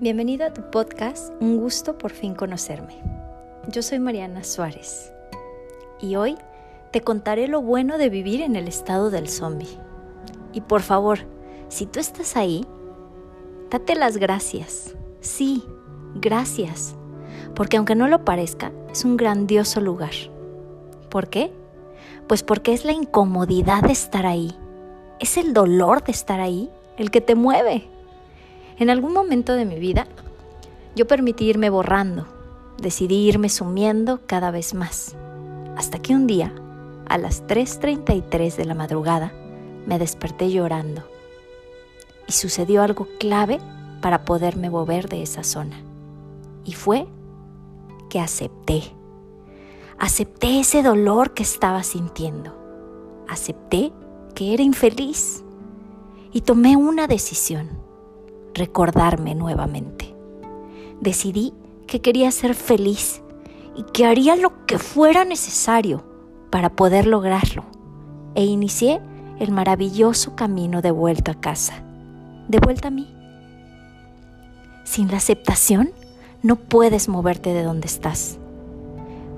Bienvenido a tu podcast Un gusto por fin conocerme. Yo soy Mariana Suárez y hoy te contaré lo bueno de vivir en el estado del zombie. Y por favor, si tú estás ahí, date las gracias. Sí, gracias. Porque aunque no lo parezca, es un grandioso lugar. ¿Por qué? Pues porque es la incomodidad de estar ahí. Es el dolor de estar ahí el que te mueve. En algún momento de mi vida, yo permití irme borrando, decidí irme sumiendo cada vez más, hasta que un día, a las 3.33 de la madrugada, me desperté llorando. Y sucedió algo clave para poderme mover de esa zona. Y fue que acepté. Acepté ese dolor que estaba sintiendo. Acepté que era infeliz. Y tomé una decisión recordarme nuevamente. Decidí que quería ser feliz y que haría lo que fuera necesario para poder lograrlo. E inicié el maravilloso camino de vuelta a casa, de vuelta a mí. Sin la aceptación, no puedes moverte de donde estás.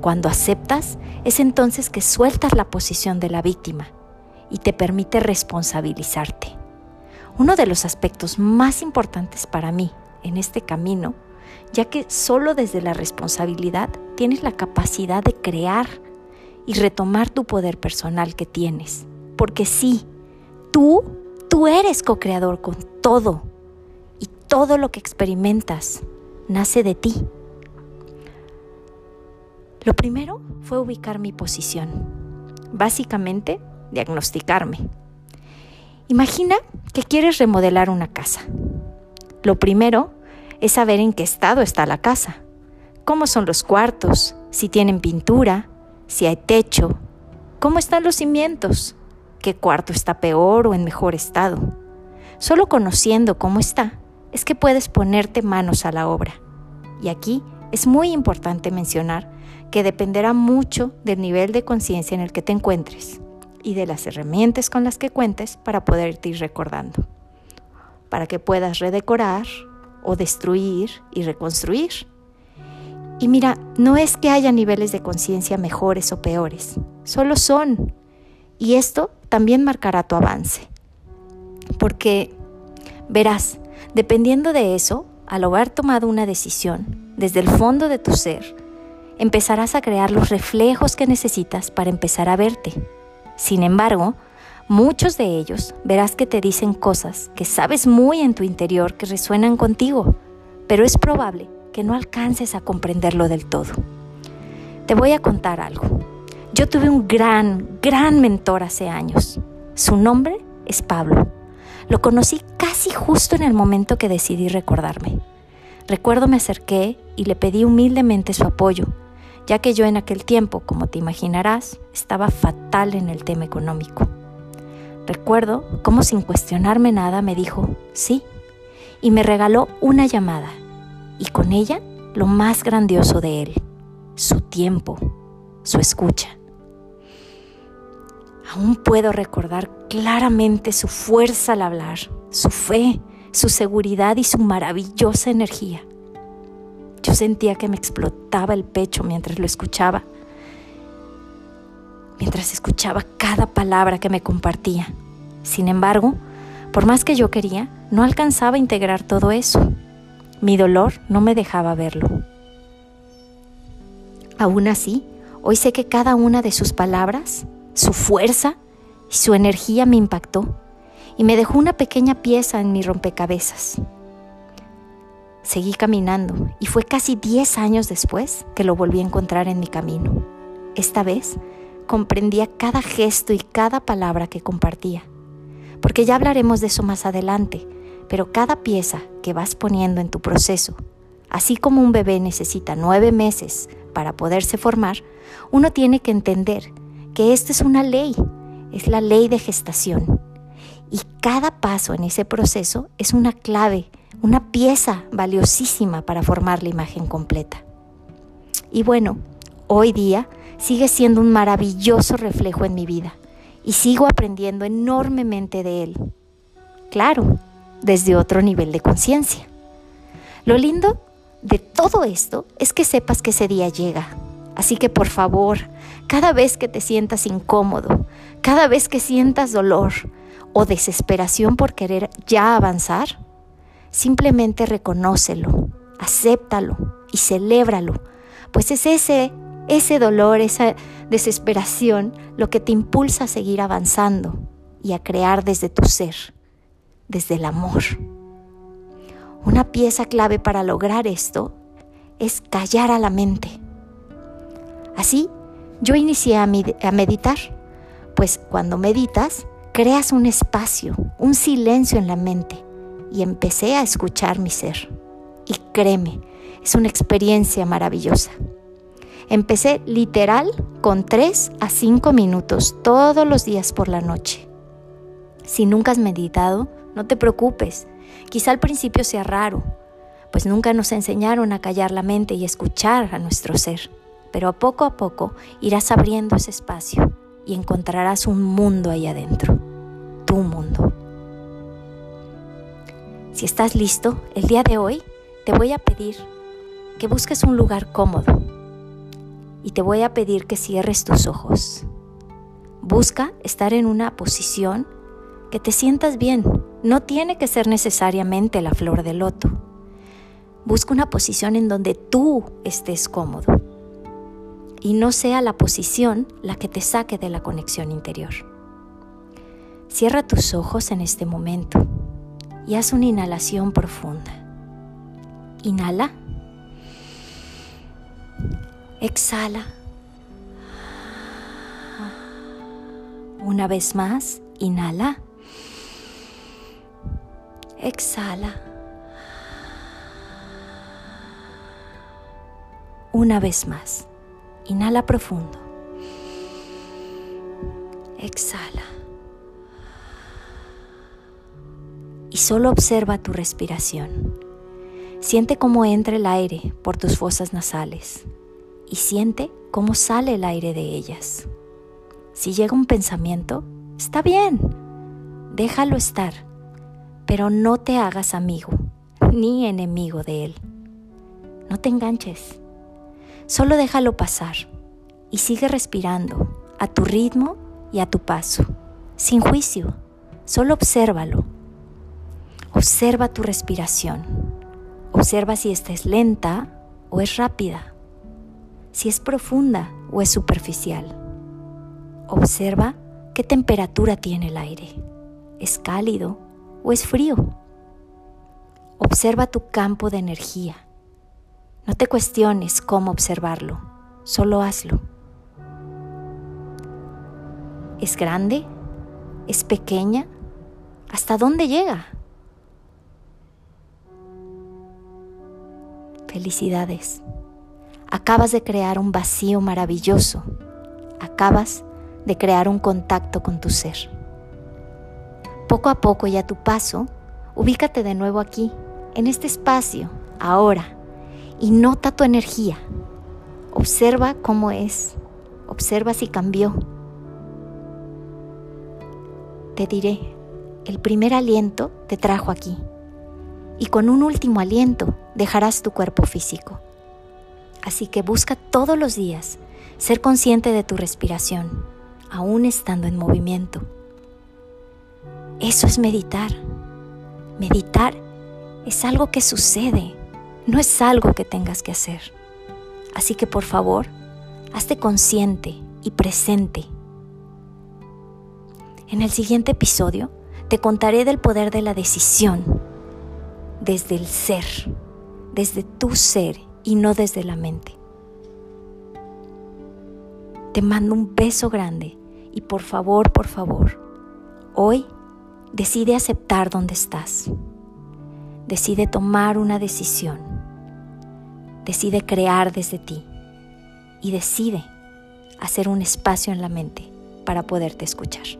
Cuando aceptas, es entonces que sueltas la posición de la víctima y te permite responsabilizarte. Uno de los aspectos más importantes para mí en este camino, ya que solo desde la responsabilidad tienes la capacidad de crear y retomar tu poder personal que tienes. Porque sí, tú, tú eres co-creador con todo y todo lo que experimentas nace de ti. Lo primero fue ubicar mi posición, básicamente diagnosticarme. Imagina que quieres remodelar una casa. Lo primero es saber en qué estado está la casa, cómo son los cuartos, si tienen pintura, si hay techo, cómo están los cimientos, qué cuarto está peor o en mejor estado. Solo conociendo cómo está es que puedes ponerte manos a la obra. Y aquí es muy importante mencionar que dependerá mucho del nivel de conciencia en el que te encuentres y de las herramientas con las que cuentes para poderte ir recordando, para que puedas redecorar o destruir y reconstruir. Y mira, no es que haya niveles de conciencia mejores o peores, solo son. Y esto también marcará tu avance. Porque, verás, dependiendo de eso, al haber tomado una decisión desde el fondo de tu ser, empezarás a crear los reflejos que necesitas para empezar a verte sin embargo, muchos de ellos verás que te dicen cosas que sabes muy en tu interior que resuenan contigo, pero es probable que no alcances a comprenderlo del todo. Te voy a contar algo. Yo tuve un gran, gran mentor hace años. Su nombre es Pablo. Lo conocí casi justo en el momento que decidí recordarme. Recuerdo me acerqué y le pedí humildemente su apoyo ya que yo en aquel tiempo, como te imaginarás, estaba fatal en el tema económico. Recuerdo cómo sin cuestionarme nada me dijo sí y me regaló una llamada y con ella lo más grandioso de él, su tiempo, su escucha. Aún puedo recordar claramente su fuerza al hablar, su fe, su seguridad y su maravillosa energía. Sentía que me explotaba el pecho mientras lo escuchaba, mientras escuchaba cada palabra que me compartía. Sin embargo, por más que yo quería, no alcanzaba a integrar todo eso. Mi dolor no me dejaba verlo. Aún así, hoy sé que cada una de sus palabras, su fuerza y su energía me impactó y me dejó una pequeña pieza en mi rompecabezas. Seguí caminando y fue casi 10 años después que lo volví a encontrar en mi camino. Esta vez comprendía cada gesto y cada palabra que compartía, porque ya hablaremos de eso más adelante, pero cada pieza que vas poniendo en tu proceso, así como un bebé necesita nueve meses para poderse formar, uno tiene que entender que esta es una ley, es la ley de gestación. Y cada paso en ese proceso es una clave una pieza valiosísima para formar la imagen completa. Y bueno, hoy día sigue siendo un maravilloso reflejo en mi vida y sigo aprendiendo enormemente de él. Claro, desde otro nivel de conciencia. Lo lindo de todo esto es que sepas que ese día llega. Así que por favor, cada vez que te sientas incómodo, cada vez que sientas dolor o desesperación por querer ya avanzar, simplemente reconócelo, acéptalo y celébralo, pues es ese ese dolor, esa desesperación, lo que te impulsa a seguir avanzando y a crear desde tu ser, desde el amor. Una pieza clave para lograr esto es callar a la mente. Así, yo inicié a, meditar, pues cuando meditas, creas un espacio, un silencio en la mente y empecé a escuchar mi ser. Y créeme, es una experiencia maravillosa. Empecé literal con 3 a 5 minutos todos los días por la noche. Si nunca has meditado, no te preocupes. Quizá al principio sea raro, pues nunca nos enseñaron a callar la mente y escuchar a nuestro ser. Pero a poco a poco irás abriendo ese espacio y encontrarás un mundo ahí adentro, tu mundo. Si estás listo, el día de hoy te voy a pedir que busques un lugar cómodo y te voy a pedir que cierres tus ojos. Busca estar en una posición que te sientas bien. No tiene que ser necesariamente la flor de loto. Busca una posición en donde tú estés cómodo y no sea la posición la que te saque de la conexión interior. Cierra tus ojos en este momento y haz una inhalación profunda. Inhala. Exhala. Una vez más, inhala. Exhala. Una vez más, inhala profundo. Exhala. Solo observa tu respiración. Siente cómo entra el aire por tus fosas nasales y siente cómo sale el aire de ellas. Si llega un pensamiento, está bien, déjalo estar, pero no te hagas amigo ni enemigo de él. No te enganches, solo déjalo pasar y sigue respirando a tu ritmo y a tu paso, sin juicio, solo obsérvalo. Observa tu respiración, observa si esta es lenta o es rápida si es profunda o es superficial. Observa qué temperatura tiene el aire. ¿Es cálido o es frío? Observa tu campo de energía. No te cuestiones cómo observarlo, solo hazlo. ¿Es grande? ¿Es pequeña? ¿Hasta dónde llega? Felicidades. Acabas de crear un vacío maravilloso. Acabas de crear un contacto con tu ser. Poco a poco y a tu paso, ubícate de nuevo aquí, en este espacio, ahora, y nota tu energía. Observa cómo es. Observa si cambió. Te diré, el primer aliento te trajo aquí, y con un último aliento dejarás tu cuerpo físico. Así que busca todos los días ser consciente de tu respiración, aún estando en movimiento. Eso es meditar. Meditar es algo que sucede, no es algo que tengas que hacer. Así que por favor, hazte consciente y presente. En el siguiente episodio te contaré del poder de la decisión desde el ser, desde tu ser y no desde la mente. Te mando un beso grande y por favor, por favor, hoy decide aceptar donde estás. Decide tomar una decisión. Decide crear desde ti y decide hacer un espacio en la mente para poderte escuchar.